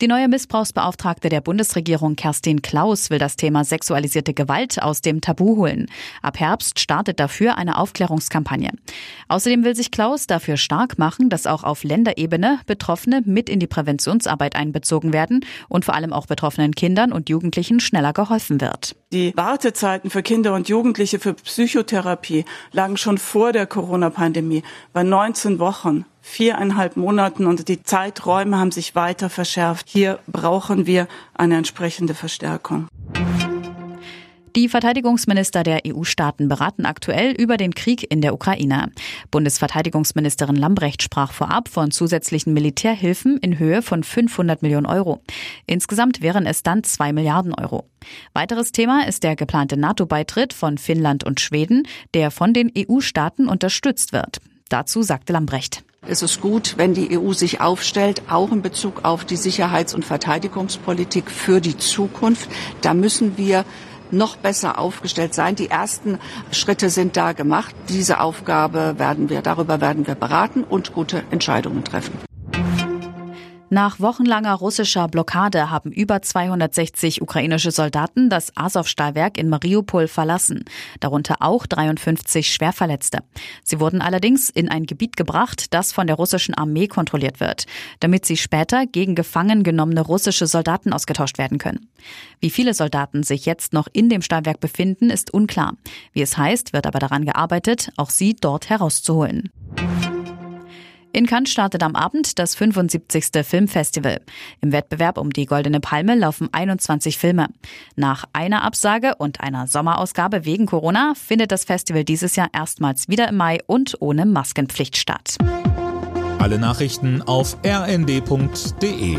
Die neue Missbrauchsbeauftragte der Bundesregierung Kerstin Klaus will das Thema sexualisierte Gewalt aus dem Tabu holen. Ab Herbst startet dafür eine Aufklärungskampagne. Außerdem will sich Klaus dafür stark machen, dass auch auf Länderebene Betroffene mit in die Präventionsarbeit einbezogen werden und vor allem auch betroffenen Kindern und Jugendlichen schneller geholfen wird. Die Wartezeiten für Kinder und Jugendliche für Psychotherapie lagen schon vor der Corona-Pandemie bei 19 Wochen viereinhalb Monaten und die Zeiträume haben sich weiter verschärft. Hier brauchen wir eine entsprechende Verstärkung. Die Verteidigungsminister der EU-Staaten beraten aktuell über den Krieg in der Ukraine. Bundesverteidigungsministerin Lambrecht sprach vorab von zusätzlichen Militärhilfen in Höhe von 500 Millionen Euro. Insgesamt wären es dann zwei Milliarden Euro. Weiteres Thema ist der geplante NATO-Beitritt von Finnland und Schweden, der von den EU-Staaten unterstützt wird. Dazu sagte Lambrecht. Es ist gut, wenn die EU sich aufstellt, auch in Bezug auf die Sicherheits- und Verteidigungspolitik für die Zukunft. Da müssen wir noch besser aufgestellt sein. Die ersten Schritte sind da gemacht. Diese Aufgabe werden wir, darüber werden wir beraten und gute Entscheidungen treffen. Nach wochenlanger russischer Blockade haben über 260 ukrainische Soldaten das Azov-Stahlwerk in Mariupol verlassen, darunter auch 53 Schwerverletzte. Sie wurden allerdings in ein Gebiet gebracht, das von der russischen Armee kontrolliert wird, damit sie später gegen gefangen genommene russische Soldaten ausgetauscht werden können. Wie viele Soldaten sich jetzt noch in dem Stahlwerk befinden, ist unklar. Wie es heißt, wird aber daran gearbeitet, auch sie dort herauszuholen. In Cannes startet am Abend das 75. Filmfestival. Im Wettbewerb um die Goldene Palme laufen 21 Filme. Nach einer Absage und einer Sommerausgabe wegen Corona findet das Festival dieses Jahr erstmals wieder im Mai und ohne Maskenpflicht statt. Alle Nachrichten auf rnd.de